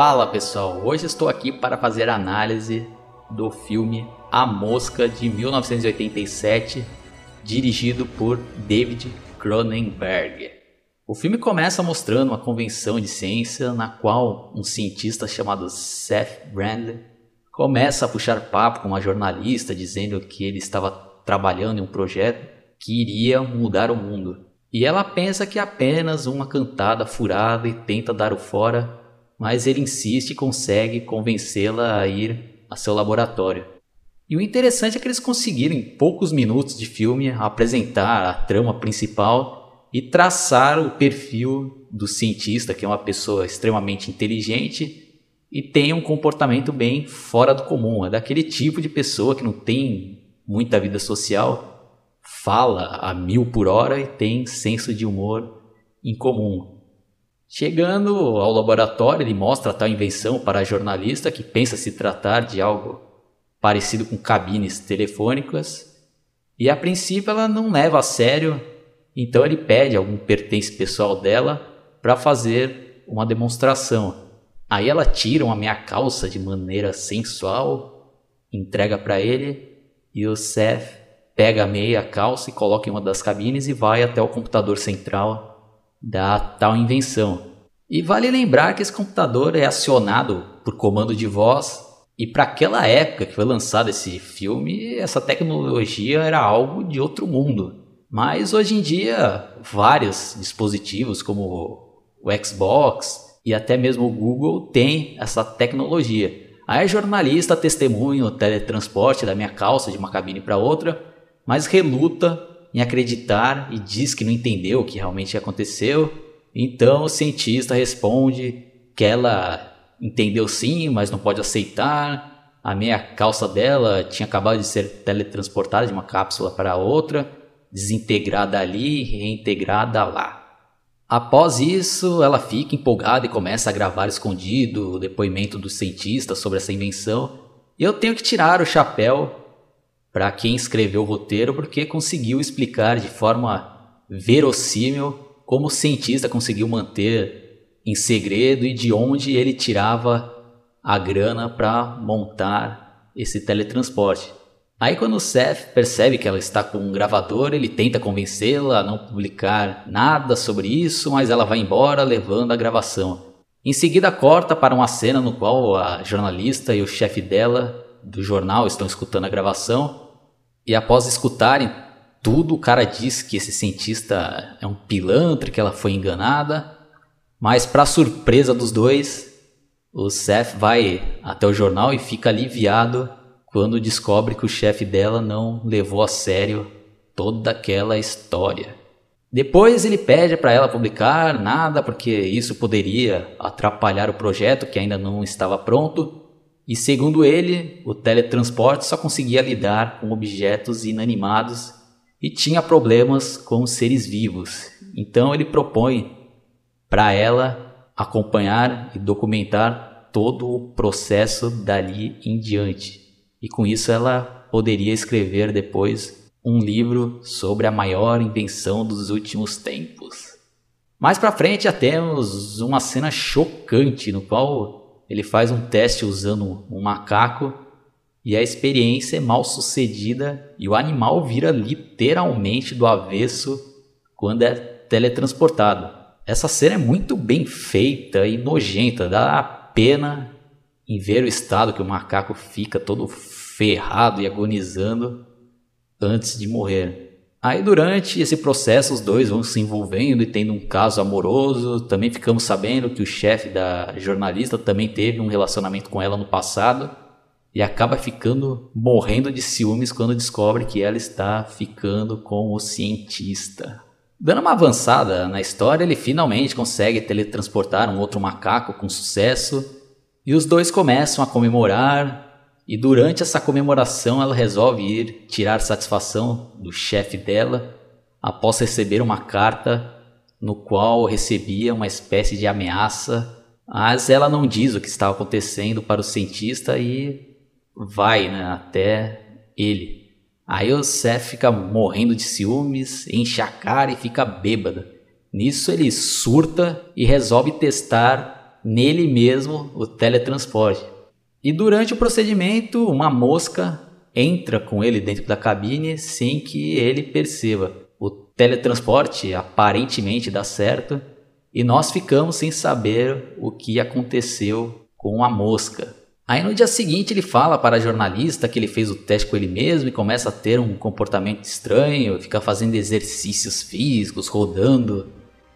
Fala pessoal, hoje estou aqui para fazer análise do filme A Mosca de 1987, dirigido por David Cronenberg. O filme começa mostrando uma convenção de ciência na qual um cientista chamado Seth Brandley começa a puxar papo com uma jornalista dizendo que ele estava trabalhando em um projeto que iria mudar o mundo. E ela pensa que é apenas uma cantada furada e tenta dar o fora, mas ele insiste e consegue convencê-la a ir a seu laboratório. E o interessante é que eles conseguiram, em poucos minutos de filme, apresentar a trama principal e traçar o perfil do cientista, que é uma pessoa extremamente inteligente e tem um comportamento bem fora do comum. É daquele tipo de pessoa que não tem muita vida social, fala a mil por hora e tem senso de humor incomum. Chegando ao laboratório, ele mostra tal invenção para a jornalista que pensa se tratar de algo parecido com cabines telefônicas. E a princípio ela não leva a sério, então ele pede algum pertence pessoal dela para fazer uma demonstração. Aí ela tira uma meia calça de maneira sensual, entrega para ele e o Seth pega a meia calça e coloca em uma das cabines e vai até o computador central da tal invenção. E vale lembrar que esse computador é acionado por comando de voz e para aquela época que foi lançado esse filme, essa tecnologia era algo de outro mundo. Mas hoje em dia, vários dispositivos como o Xbox e até mesmo o Google têm essa tecnologia. Aí a jornalista testemunha o teletransporte da minha calça de uma cabine para outra, mas reluta em acreditar e diz que não entendeu o que realmente aconteceu. Então o cientista responde que ela entendeu sim, mas não pode aceitar. A meia calça dela tinha acabado de ser teletransportada de uma cápsula para outra, desintegrada ali, reintegrada lá. Após isso, ela fica empolgada e começa a gravar escondido o depoimento do cientista sobre essa invenção. E eu tenho que tirar o chapéu para quem escreveu o roteiro, porque conseguiu explicar de forma verossímil como o cientista conseguiu manter em segredo e de onde ele tirava a grana para montar esse teletransporte. Aí quando o Seth percebe que ela está com um gravador, ele tenta convencê-la a não publicar nada sobre isso, mas ela vai embora levando a gravação. Em seguida corta para uma cena no qual a jornalista e o chefe dela do jornal estão escutando a gravação e após escutarem tudo, o cara diz que esse cientista é um pilantra, que ela foi enganada, mas para surpresa dos dois, o Seth vai até o jornal e fica aliviado quando descobre que o chefe dela não levou a sério toda aquela história. Depois ele pede para ela publicar nada porque isso poderia atrapalhar o projeto que ainda não estava pronto. E segundo ele, o teletransporte só conseguia lidar com objetos inanimados e tinha problemas com seres vivos. Então ele propõe para ela acompanhar e documentar todo o processo dali em diante. E com isso ela poderia escrever depois um livro sobre a maior invenção dos últimos tempos. Mais para frente já temos uma cena chocante no qual ele faz um teste usando um macaco e a experiência é mal sucedida e o animal vira literalmente do avesso quando é teletransportado. Essa cena é muito bem feita e nojenta, dá pena em ver o estado que o macaco fica todo ferrado e agonizando antes de morrer. Aí durante esse processo os dois vão se envolvendo e tendo um caso amoroso. Também ficamos sabendo que o chefe da jornalista também teve um relacionamento com ela no passado e acaba ficando morrendo de ciúmes quando descobre que ela está ficando com o cientista. Dando uma avançada na história, ele finalmente consegue teletransportar um outro macaco com sucesso e os dois começam a comemorar, e durante essa comemoração ela resolve ir tirar satisfação do chefe dela após receber uma carta no qual recebia uma espécie de ameaça, mas ela não diz o que estava acontecendo para o cientista e vai né, até ele. Aí o Seth fica morrendo de ciúmes, enche a cara e fica bêbada. Nisso ele surta e resolve testar nele mesmo o teletransporte. E durante o procedimento, uma mosca entra com ele dentro da cabine sem que ele perceba. O teletransporte aparentemente dá certo e nós ficamos sem saber o que aconteceu com a mosca. Aí no dia seguinte ele fala para a jornalista que ele fez o teste com ele mesmo e começa a ter um comportamento estranho, fica fazendo exercícios físicos, rodando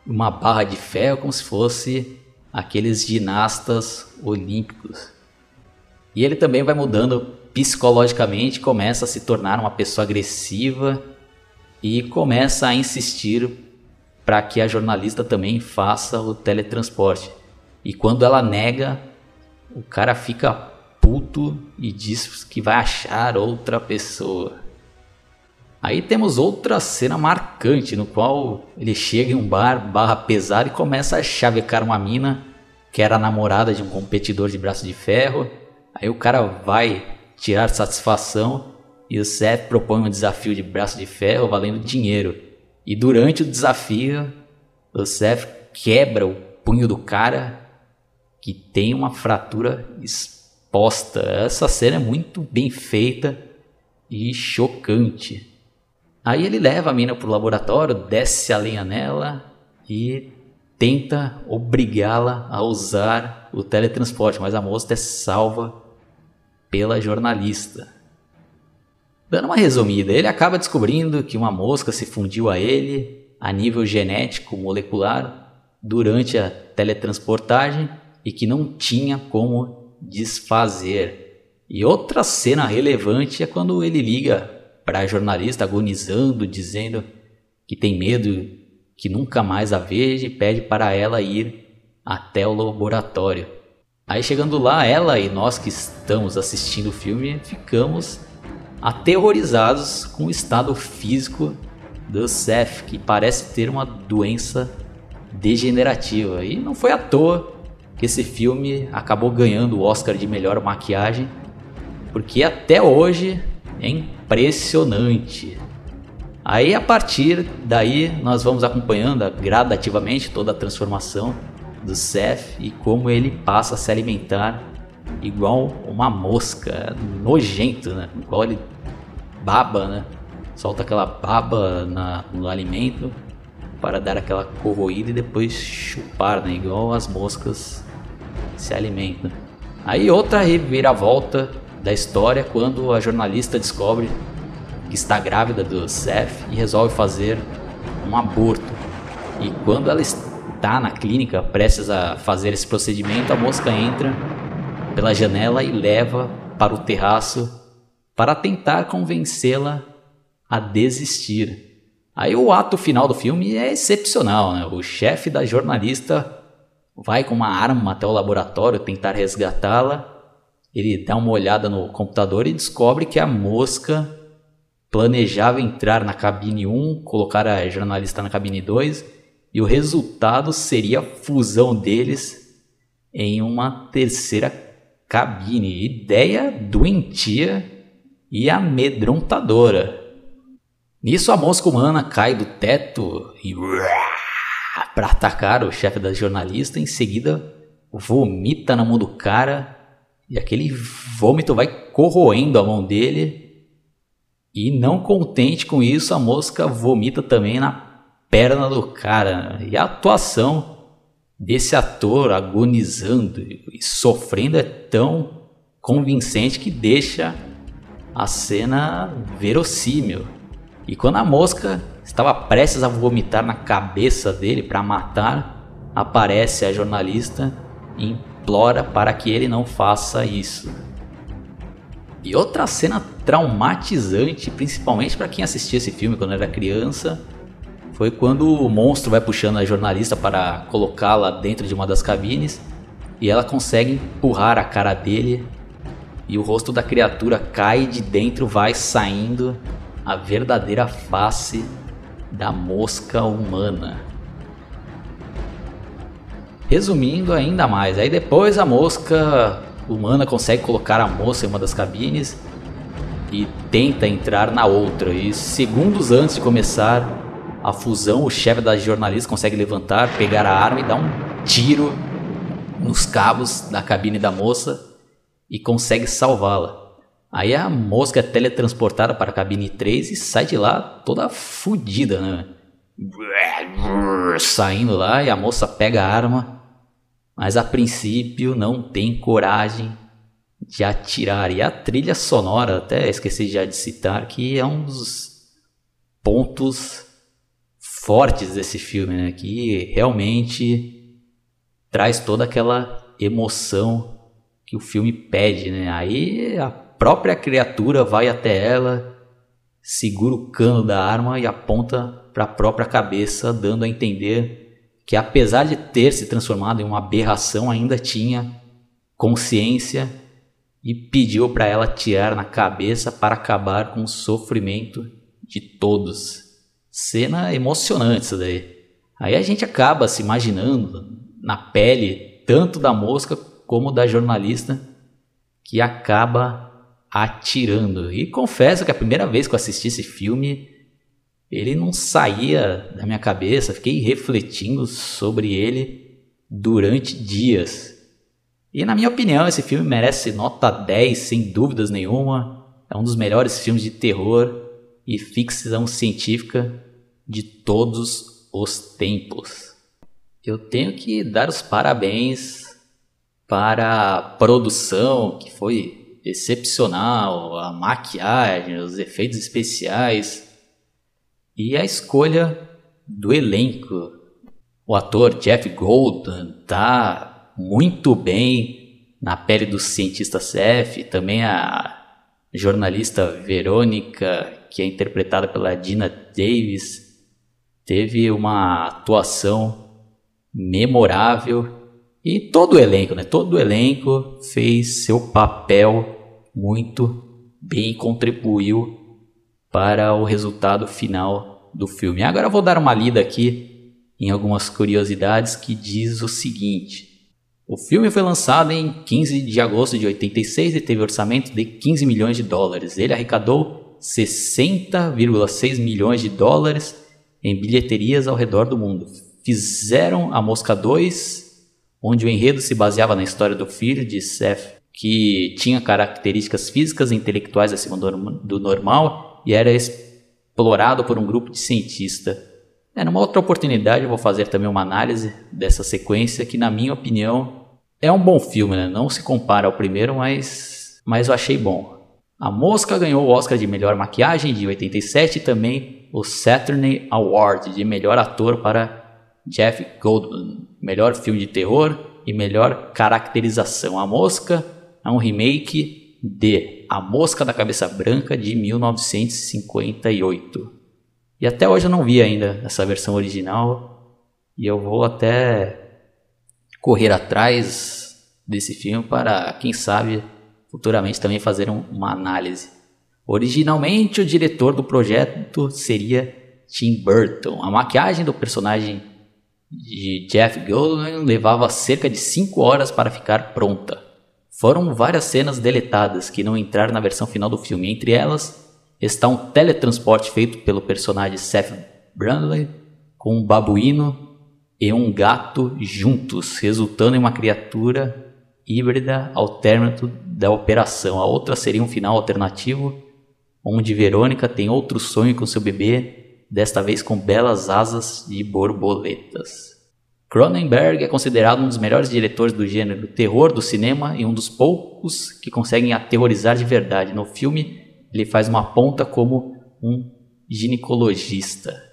uma barra de ferro como se fosse aqueles ginastas olímpicos. E ele também vai mudando psicologicamente, começa a se tornar uma pessoa agressiva e começa a insistir para que a jornalista também faça o teletransporte. E quando ela nega, o cara fica puto e diz que vai achar outra pessoa. Aí temos outra cena marcante no qual ele chega em um bar barra pesado e começa a chavecar uma mina que era namorada de um competidor de braço de ferro. Aí o cara vai tirar satisfação e o Seth propõe um desafio de braço de ferro valendo dinheiro. E durante o desafio, o Seth quebra o punho do cara que tem uma fratura exposta. Essa cena é muito bem feita e chocante. Aí ele leva a mina pro laboratório, desce a lenha nela e tenta obrigá-la a usar o teletransporte, mas a moça é salva pela jornalista. Dando uma resumida, ele acaba descobrindo que uma mosca se fundiu a ele a nível genético molecular durante a teletransportagem e que não tinha como desfazer. E outra cena relevante é quando ele liga para a jornalista agonizando, dizendo que tem medo que nunca mais a veja e pede para ela ir até o laboratório. Aí chegando lá, ela e nós que estamos assistindo o filme ficamos aterrorizados com o estado físico do Seth, que parece ter uma doença degenerativa. E não foi à toa que esse filme acabou ganhando o Oscar de melhor maquiagem, porque até hoje é impressionante. Aí a partir daí nós vamos acompanhando gradativamente toda a transformação do Seth e como ele passa a se alimentar igual uma mosca, nojento, né? Igual ele baba, né? Solta aquela baba na, no alimento para dar aquela corroída e depois chupar, né? Igual as moscas se alimentam. Aí outra reviravolta da história quando a jornalista descobre que está grávida do Seth e resolve fazer um aborto. E quando ela está na clínica, prestes a fazer esse procedimento, a mosca entra pela janela e leva para o terraço para tentar convencê-la a desistir. Aí o ato final do filme é excepcional, né? O chefe da jornalista vai com uma arma até o laboratório tentar resgatá-la ele dá uma olhada no computador e descobre que a mosca planejava entrar na cabine 1, colocar a jornalista na cabine 2 e o resultado seria a fusão deles em uma terceira cabine. Ideia doentia e amedrontadora. Nisso a mosca humana cai do teto e para atacar o chefe da jornalista, em seguida vomita na mão do cara e aquele vômito vai corroendo a mão dele. E não contente com isso, a mosca vomita também na perna do cara. E a atuação desse ator agonizando e sofrendo é tão convincente que deixa a cena verossímil. E quando a mosca estava prestes a vomitar na cabeça dele para matar, aparece a jornalista e implora para que ele não faça isso. E outra cena traumatizante, principalmente para quem assistia esse filme quando era criança, foi quando o monstro vai puxando a jornalista para colocá-la dentro de uma das cabines e ela consegue empurrar a cara dele e o rosto da criatura cai de dentro, vai saindo a verdadeira face da mosca humana. Resumindo ainda mais, aí depois a mosca humana consegue colocar a moça em uma das cabines e tenta entrar na outra. E segundos antes de começar a fusão, o chefe da jornalista consegue levantar, pegar a arma e dar um tiro nos cabos da cabine da moça e consegue salvá-la. Aí a mosca é teletransportada para a cabine 3 e sai de lá toda fodida, né? Saindo lá e a moça pega a arma, mas a princípio não tem coragem de atirar. E a trilha sonora, até esqueci já de citar, que é um dos pontos fortes desse filme, né? Que realmente traz toda aquela emoção que o filme pede, né? Aí a própria criatura vai até ela, segura o cano da arma e aponta para a própria cabeça, dando a entender que apesar de ter se transformado em uma aberração, ainda tinha consciência e pediu para ela tirar na cabeça para acabar com o sofrimento de todos. Cena emocionante isso daí. Aí a gente acaba se imaginando na pele tanto da mosca como da jornalista que acaba atirando. E confesso que a primeira vez que eu assisti esse filme, ele não saía da minha cabeça, fiquei refletindo sobre ele durante dias. E na minha opinião, esse filme merece nota 10, sem dúvidas nenhuma. É um dos melhores filmes de terror e ficção científica de todos os tempos. Eu tenho que dar os parabéns para a produção, que foi excepcional, a maquiagem, os efeitos especiais e a escolha do elenco. O ator Jeff Golden tá muito bem na pele do cientista Seth, também a jornalista Verônica, que é interpretada pela Dina Davis, teve uma atuação memorável e todo o elenco, né? Todo o elenco fez seu papel muito bem contribuiu para o resultado final do filme. Agora vou dar uma lida aqui em algumas curiosidades que diz o seguinte: o filme foi lançado em 15 de agosto de 86 e teve orçamento de 15 milhões de dólares. Ele arrecadou 60,6 milhões de dólares em bilheterias ao redor do mundo. Fizeram A Mosca 2 onde o enredo se baseava na história do filho de Seth, que tinha características físicas e intelectuais acima do normal e era explorado por um grupo de cientistas. É, numa outra oportunidade eu vou fazer também uma análise dessa sequência que, na minha opinião, é um bom filme, né? não se compara ao primeiro, mas, mas eu achei bom. A Mosca ganhou o Oscar de melhor maquiagem de 87 e também o Saturn Award de melhor ator para Jeff Goldblum, melhor filme de terror e melhor caracterização. A Mosca é um remake de A Mosca da Cabeça Branca de 1958. E até hoje eu não vi ainda essa versão original e eu vou até correr atrás desse filme para, quem sabe, futuramente também fazer um, uma análise. Originalmente, o diretor do projeto seria Tim Burton. A maquiagem do personagem de Jeff Goldblum levava cerca de 5 horas para ficar pronta. Foram várias cenas deletadas que não entraram na versão final do filme. Entre elas está um teletransporte feito pelo personagem Seth Brandley com um babuíno e um gato juntos, resultando em uma criatura híbrida ao término da operação. A outra seria um final alternativo, onde Verônica tem outro sonho com seu bebê desta vez com belas asas de borboletas. Cronenberg é considerado um dos melhores diretores do gênero terror do cinema e um dos poucos que conseguem aterrorizar de verdade. No filme, ele faz uma ponta como um ginecologista.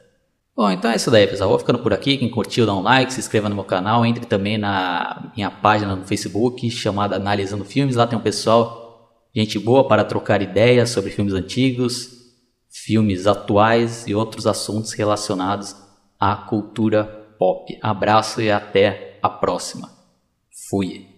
Bom, então é isso daí, pessoal. Vou ficando por aqui. Quem curtiu, dá um like, se inscreva no meu canal. Entre também na minha página no Facebook chamada Analisando Filmes. Lá tem um pessoal, gente boa para trocar ideias sobre filmes antigos, filmes atuais e outros assuntos relacionados à cultura pop. Abraço e até a próxima. Fui.